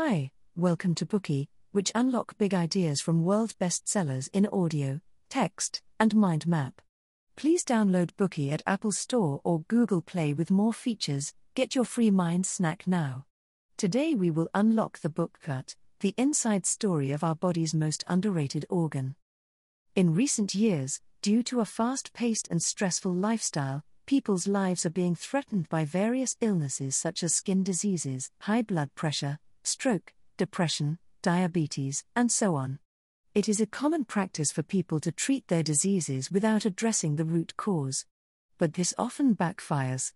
Hi, welcome to Bookey, which unlock big ideas from world bestsellers in audio, text, and mind map. Please download Bookey at Apple Store or Google Play with more features. Get your free mind snack now. Today we will unlock the book Gut, the inside story of our body's most underrated organ. In recent years, due to a fast paced and stressful lifestyle, people's lives are being threatened by various illnesses such as skin diseases, high blood pressure, stroke, depression, diabetes, and so on. It is a common practice for people to treat their diseases without addressing the root cause. But this often backfires.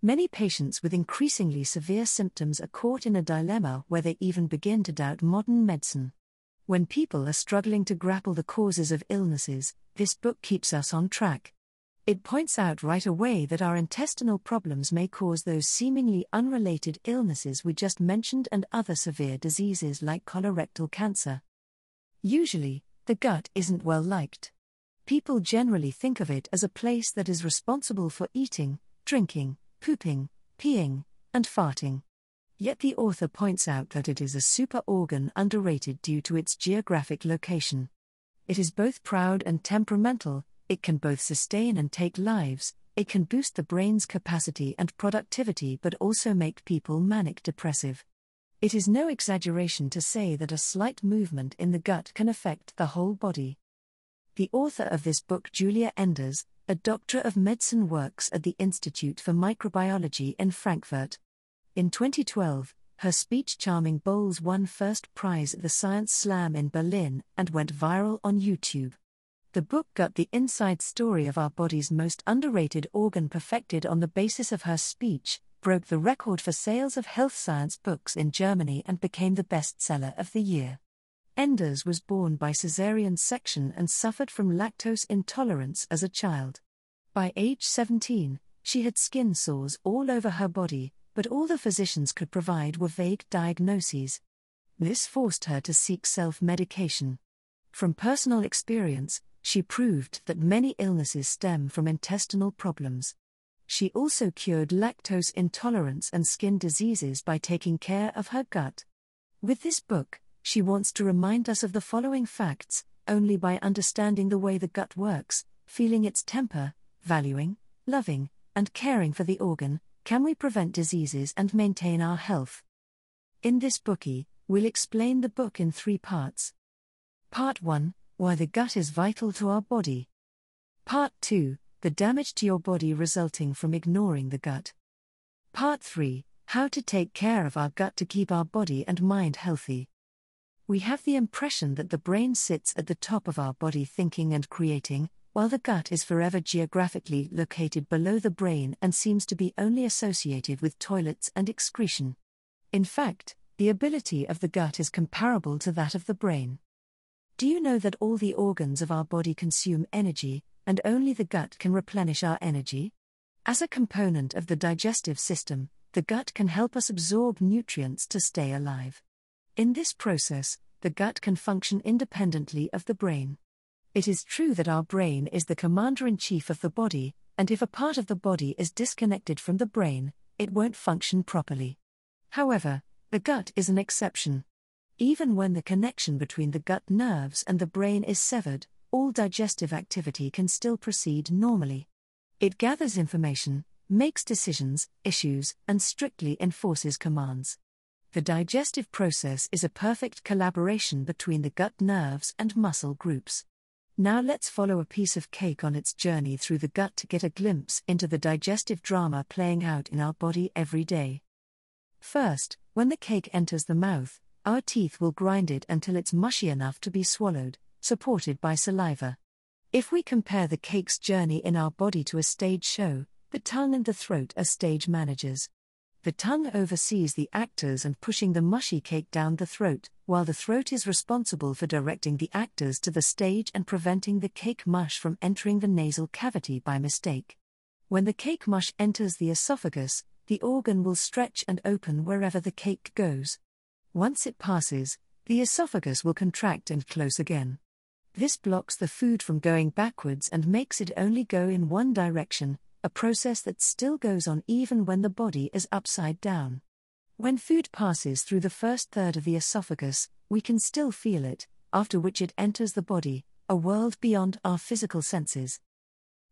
Many patients with increasingly severe symptoms are caught in a dilemma where they even begin to doubt modern medicine. When people are struggling to grapple the causes of illnesses, this book keeps us on track. It points out right away that our intestinal problems may cause those seemingly unrelated illnesses we just mentioned and other severe diseases like colorectal cancer. Usually, the gut isn't well liked. People generally think of it as a place that is responsible for eating, drinking, pooping, peeing, and farting. Yet the author points out that it is a super organ underrated due to its geographic location. It is both proud and temperamental, it can both sustain and take lives, it can boost the brain's capacity and productivity but also make people manic depressive. It is no exaggeration to say that a slight movement in the gut can affect the whole body. The author of this book, Giulia Enders, a doctor of medicine, works at the Institute for Microbiology in Frankfurt. In 2012, her speech Charming Bowels won first prize at the Science Slam in Berlin and went viral on YouTube. The book Gut the inside story of our body's most underrated organ perfected on the basis of her speech, broke the record for sales of health science books in Germany, and became the bestseller of the year. Enders was born by caesarean section and suffered from lactose intolerance as a child. By age 17, she had skin sores all over her body, but all the physicians could provide were vague diagnoses. This forced her to seek self medication. From personal experience, she proved that many illnesses stem from intestinal problems. She also cured lactose intolerance and skin diseases by taking care of her gut. With this book, she wants to remind us of the following facts only by understanding the way the gut works, feeling its temper, valuing, loving, and caring for the organ, can we prevent diseases and maintain our health. In this Bookey, we'll explain the book in three parts. Part 1 why the gut is vital to our body. Part 2 The damage to your body resulting from ignoring the gut. Part 3 How to take care of our gut to keep our body and mind healthy. We have the impression that the brain sits at the top of our body thinking and creating, while the gut is forever geographically located below the brain and seems to be only associated with toilets and excretion. In fact, the ability of the gut is comparable to that of the brain. Do you know that all the organs of our body consume energy, and only the gut can replenish our energy? As a component of the digestive system, the gut can help us absorb nutrients to stay alive. In this process, the gut can function independently of the brain. It is true that our brain is the commander in chief of the body, and if a part of the body is disconnected from the brain, it won't function properly. However, the gut is an exception. Even when the connection between the gut nerves and the brain is severed, all digestive activity can still proceed normally. It gathers information, makes decisions, issues, and strictly enforces commands. The digestive process is a perfect collaboration between the gut nerves and muscle groups. Now let's follow a piece of cake on its journey through the gut to get a glimpse into the digestive drama playing out in our body every day. First, when the cake enters the mouth, our teeth will grind it until it's mushy enough to be swallowed, supported by saliva. If we compare the cake's journey in our body to a stage show, the tongue and the throat are stage managers. The tongue oversees the actors and pushing the mushy cake down the throat, while the throat is responsible for directing the actors to the stage and preventing the cake mush from entering the nasal cavity by mistake. When the cake mush enters the esophagus, the organ will stretch and open wherever the cake goes. Once it passes, the esophagus will contract and close again. This blocks the food from going backwards and makes it only go in one direction, a process that still goes on even when the body is upside down. When food passes through the first third of the esophagus, we can still feel it, after which it enters the body, a world beyond our physical senses.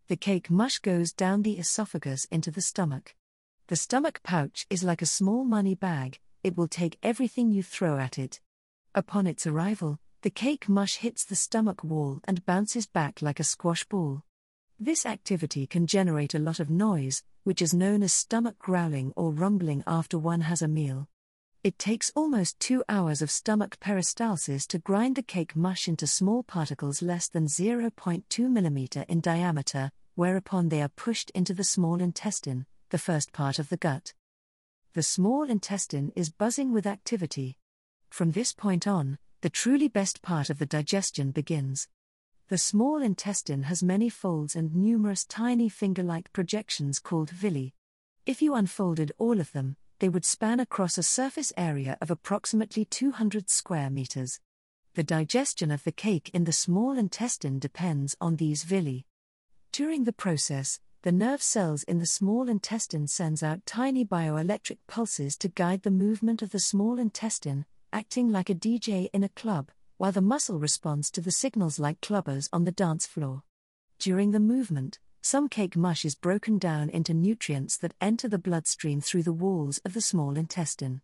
The cake mush goes down the esophagus into the stomach. The stomach pouch is like a small money bag, it will take everything you throw at it. Upon its arrival, the cake mush hits the stomach wall and bounces back like a squash ball. This activity can generate a lot of noise, which is known as stomach growling or rumbling after one has a meal. It takes almost two hours of stomach peristalsis to grind the cake mush into small particles less than 0.2 mm in diameter, whereupon they are pushed into the small intestine, the first part of the gut. The small intestine is buzzing with activity. From this point on, the truly best part of the digestion begins. The small intestine has many folds and numerous tiny finger like projections called villi. If you unfolded all of them, they would span across a surface area of approximately 200 square meters. The digestion of the cake in the small intestine depends on these villi. During the process, the nerve cells in the small intestine sends out tiny bioelectric pulses to guide the movement of the small intestine, acting like a DJ in a club while the muscle responds to the signals like clubbers on the dance floor. During the movement, some cake mush is broken down into nutrients that enter the bloodstream through the walls of the small intestine.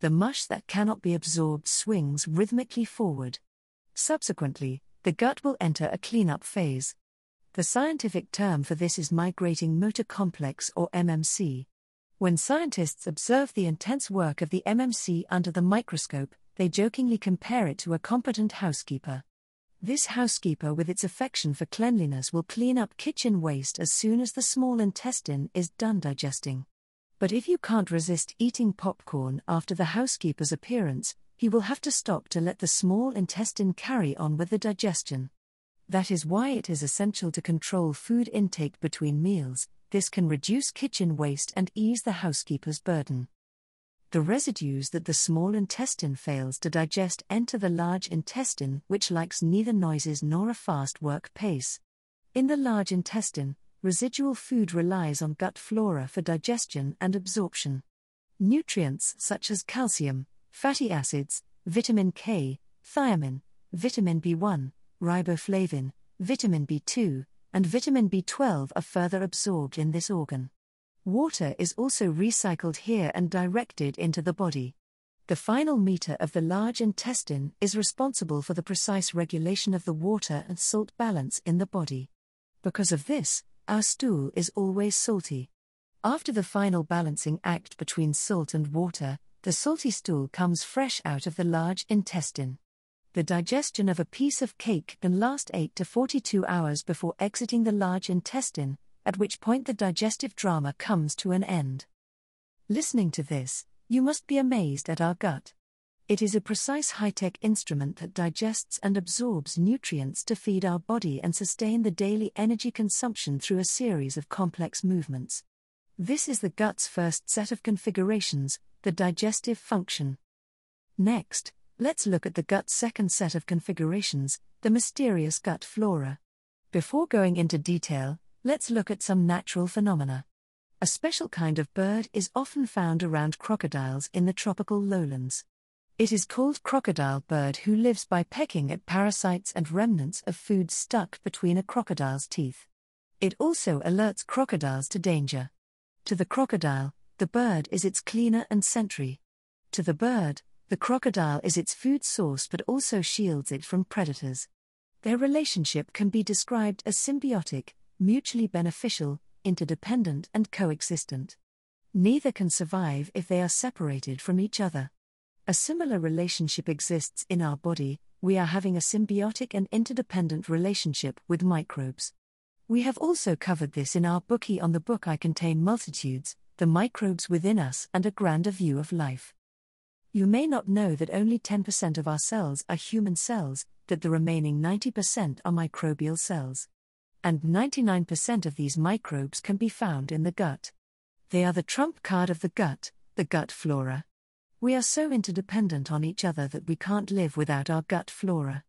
The mush that cannot be absorbed swings rhythmically forward. Subsequently, the gut will enter a cleanup phase. The scientific term for this is migrating motor complex or MMC. When scientists observe the intense work of the MMC under the microscope, they jokingly compare it to a competent housekeeper. This housekeeper, with its affection for cleanliness, will clean up kitchen waste as soon as the small intestine is done digesting. But if you can't resist eating popcorn after the housekeeper's appearance, he will have to stop to let the small intestine carry on with the digestion. That is why it is essential to control food intake between meals, this can reduce kitchen waste and ease the housekeeper's burden. The residues that the small intestine fails to digest enter the large intestine, which likes neither noises nor a fast work pace. In the large intestine, residual food relies on gut flora for digestion and absorption. Nutrients such as calcium, fatty acids, vitamin K, thiamine, vitamin B1, riboflavin, vitamin B2, and vitamin B12 are further absorbed in this organ. Water is also recycled here and directed into the body. The final meter of the large intestine is responsible for the precise regulation of the water and salt balance in the body. Because of this, our stool is always salty. After the final balancing act between salt and water, the salty stool comes fresh out of the large intestine. The digestion of a piece of cake can last 8 to 42 hours before exiting the large intestine, at which point the digestive drama comes to an end. Listening to this, you must be amazed at our gut. It is a precise high tech instrument that digests and absorbs nutrients to feed our body and sustain the daily energy consumption through a series of complex movements. This is the gut's first set of configurations, the digestive function. Next, let's look at the gut's second set of configurations, the mysterious gut flora. Before going into detail, Let's look at some natural phenomena. A special kind of bird is often found around crocodiles in the tropical lowlands. It is called crocodile bird who lives by pecking at parasites and remnants of food stuck between a crocodile's teeth. It also alerts crocodiles to danger. To the crocodile, the bird is its cleaner and sentry. To the bird, the crocodile is its food source but also shields it from predators. Their relationship can be described as symbiotic, mutually beneficial, interdependent, and coexistent. Neither can survive if they are separated from each other. A similar relationship exists in our body, we are having a symbiotic and interdependent relationship with microbes. We have also covered this in our Bookey on the book I Contain Multitudes The Microbes Within Us and a Grander View of Life. You may not know that only 10% of our cells are human cells, that the remaining 90% are microbial cells and 99% of these microbes can be found in the gut. They are the trump card of the gut, the gut flora. We are so interdependent on each other that we can't live without our gut flora.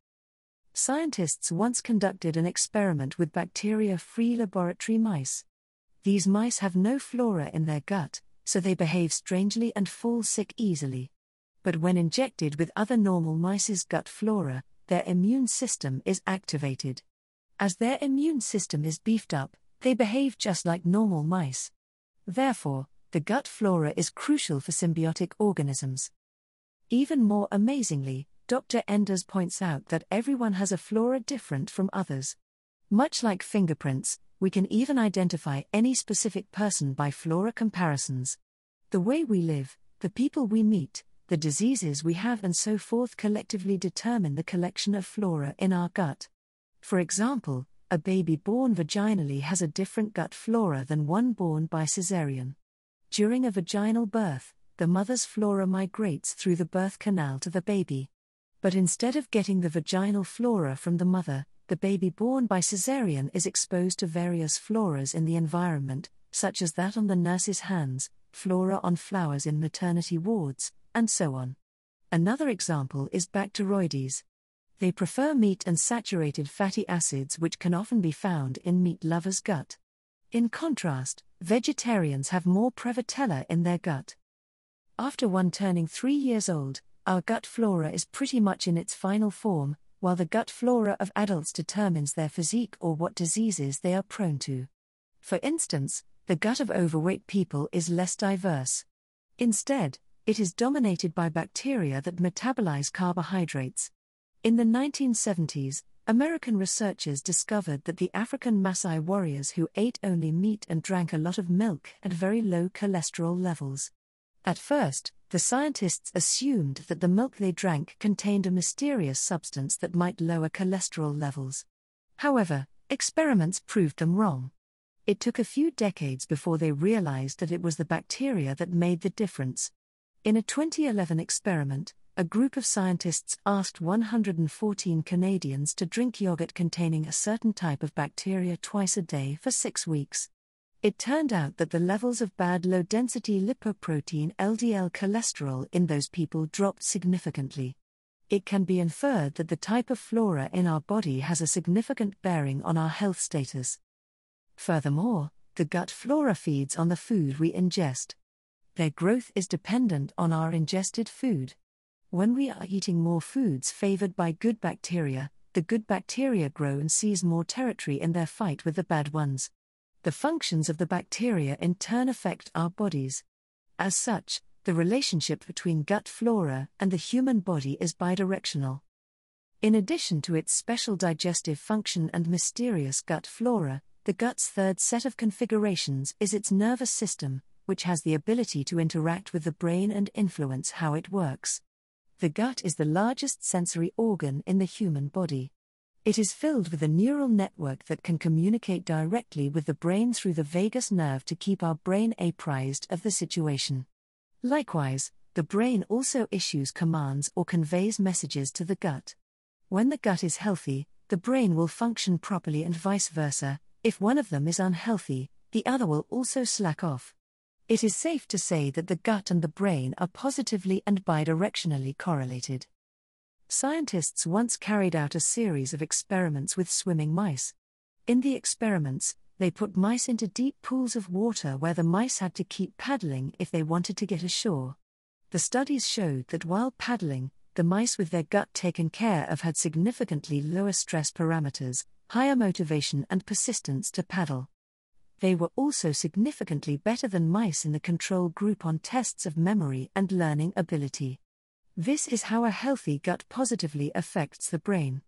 Scientists once conducted an experiment with bacteria free laboratory mice. These mice have no flora in their gut, so they behave strangely and fall sick easily. But when injected with other normal mice's gut flora, their immune system is activated. As their immune system is beefed up, they behave just like normal mice. Therefore, the gut flora is crucial for symbiotic organisms. Even more amazingly, Dr. Enders points out that everyone has a flora different from others. Much like fingerprints, we can even identify any specific person by flora comparisons. The way we live, the people we meet, the diseases we have, and so forth collectively determine the collection of flora in our gut. For example, a baby born vaginally has a different gut flora than one born by caesarean. During a vaginal birth, the mother's flora migrates through the birth canal to the baby. But instead of getting the vaginal flora from the mother, the baby born by caesarean is exposed to various floras in the environment, such as that on the nurse's hands, flora on flowers in maternity wards, and so on. Another example is Bacteroides. They prefer meat and saturated fatty acids, which can often be found in meat lovers' gut. In contrast, vegetarians have more Prevotella in their gut. After one turning three years old, our gut flora is pretty much in its final form, while the gut flora of adults determines their physique or what diseases they are prone to. For instance, the gut of overweight people is less diverse. Instead, it is dominated by bacteria that metabolize carbohydrates. In the 1970s, American researchers discovered that the African Maasai warriors who ate only meat and drank a lot of milk had very low cholesterol levels. At first, the scientists assumed that the milk they drank contained a mysterious substance that might lower cholesterol levels. However, experiments proved them wrong. It took a few decades before they realized that it was the bacteria that made the difference. In a 2011 experiment, a group of scientists asked 114 Canadians to drink yogurt containing a certain type of bacteria twice a day for six weeks. It turned out that the levels of bad low density lipoprotein LDL cholesterol in those people dropped significantly. It can be inferred that the type of flora in our body has a significant bearing on our health status. Furthermore, the gut flora feeds on the food we ingest. Their growth is dependent on our ingested food. When we are eating more foods favored by good bacteria, the good bacteria grow and seize more territory in their fight with the bad ones. The functions of the bacteria in turn affect our bodies. As such, the relationship between gut flora and the human body is bidirectional. In addition to its special digestive function and mysterious gut flora, the gut's third set of configurations is its nervous system, which has the ability to interact with the brain and influence how it works. The gut is the largest sensory organ in the human body. It is filled with a neural network that can communicate directly with the brain through the vagus nerve to keep our brain apprised of the situation. Likewise, the brain also issues commands or conveys messages to the gut. When the gut is healthy, the brain will function properly and vice versa. If one of them is unhealthy, the other will also slack off. It is safe to say that the gut and the brain are positively and bidirectionally correlated. Scientists once carried out a series of experiments with swimming mice. In the experiments, they put mice into deep pools of water where the mice had to keep paddling if they wanted to get ashore. The studies showed that while paddling, the mice with their gut taken care of had significantly lower stress parameters, higher motivation, and persistence to paddle they were also significantly better than mice in the control group on tests of memory and learning ability. This is how a healthy gut positively affects the brain.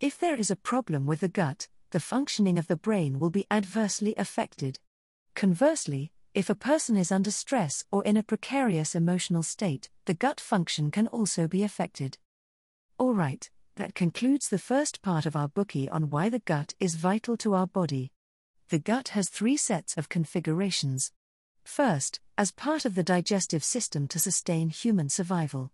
If there is a problem with the gut, the functioning of the brain will be adversely affected. Conversely, if a person is under stress or in a precarious emotional state, the gut function can also be affected. Alright, that concludes the first part of our Bookey on why the gut is vital to our body. The gut has three sets of configurations. First, as part of the digestive system to sustain human survival.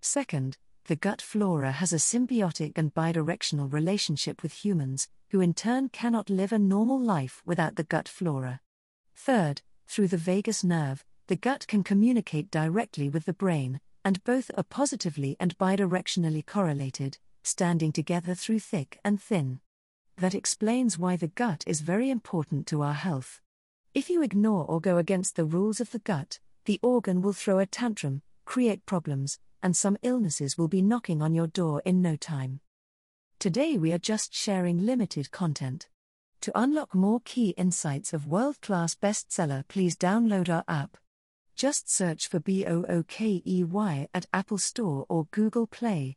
Second, the gut flora has a symbiotic and bidirectional relationship with humans, who in turn cannot live a normal life without the gut flora. Third, through the vagus nerve, the gut can communicate directly with the brain, and both are positively and bidirectionally correlated, standing together through thick and thin that explains why the gut is very important to our health. If you ignore or go against the rules of the gut, the organ will throw a tantrum, create problems, and some illnesses will be knocking on your door in no time. Today we are just sharing limited content. To unlock more key insights of world class bestseller, please download our app. Just search for B O O K E Y at Apple Store or Google Play.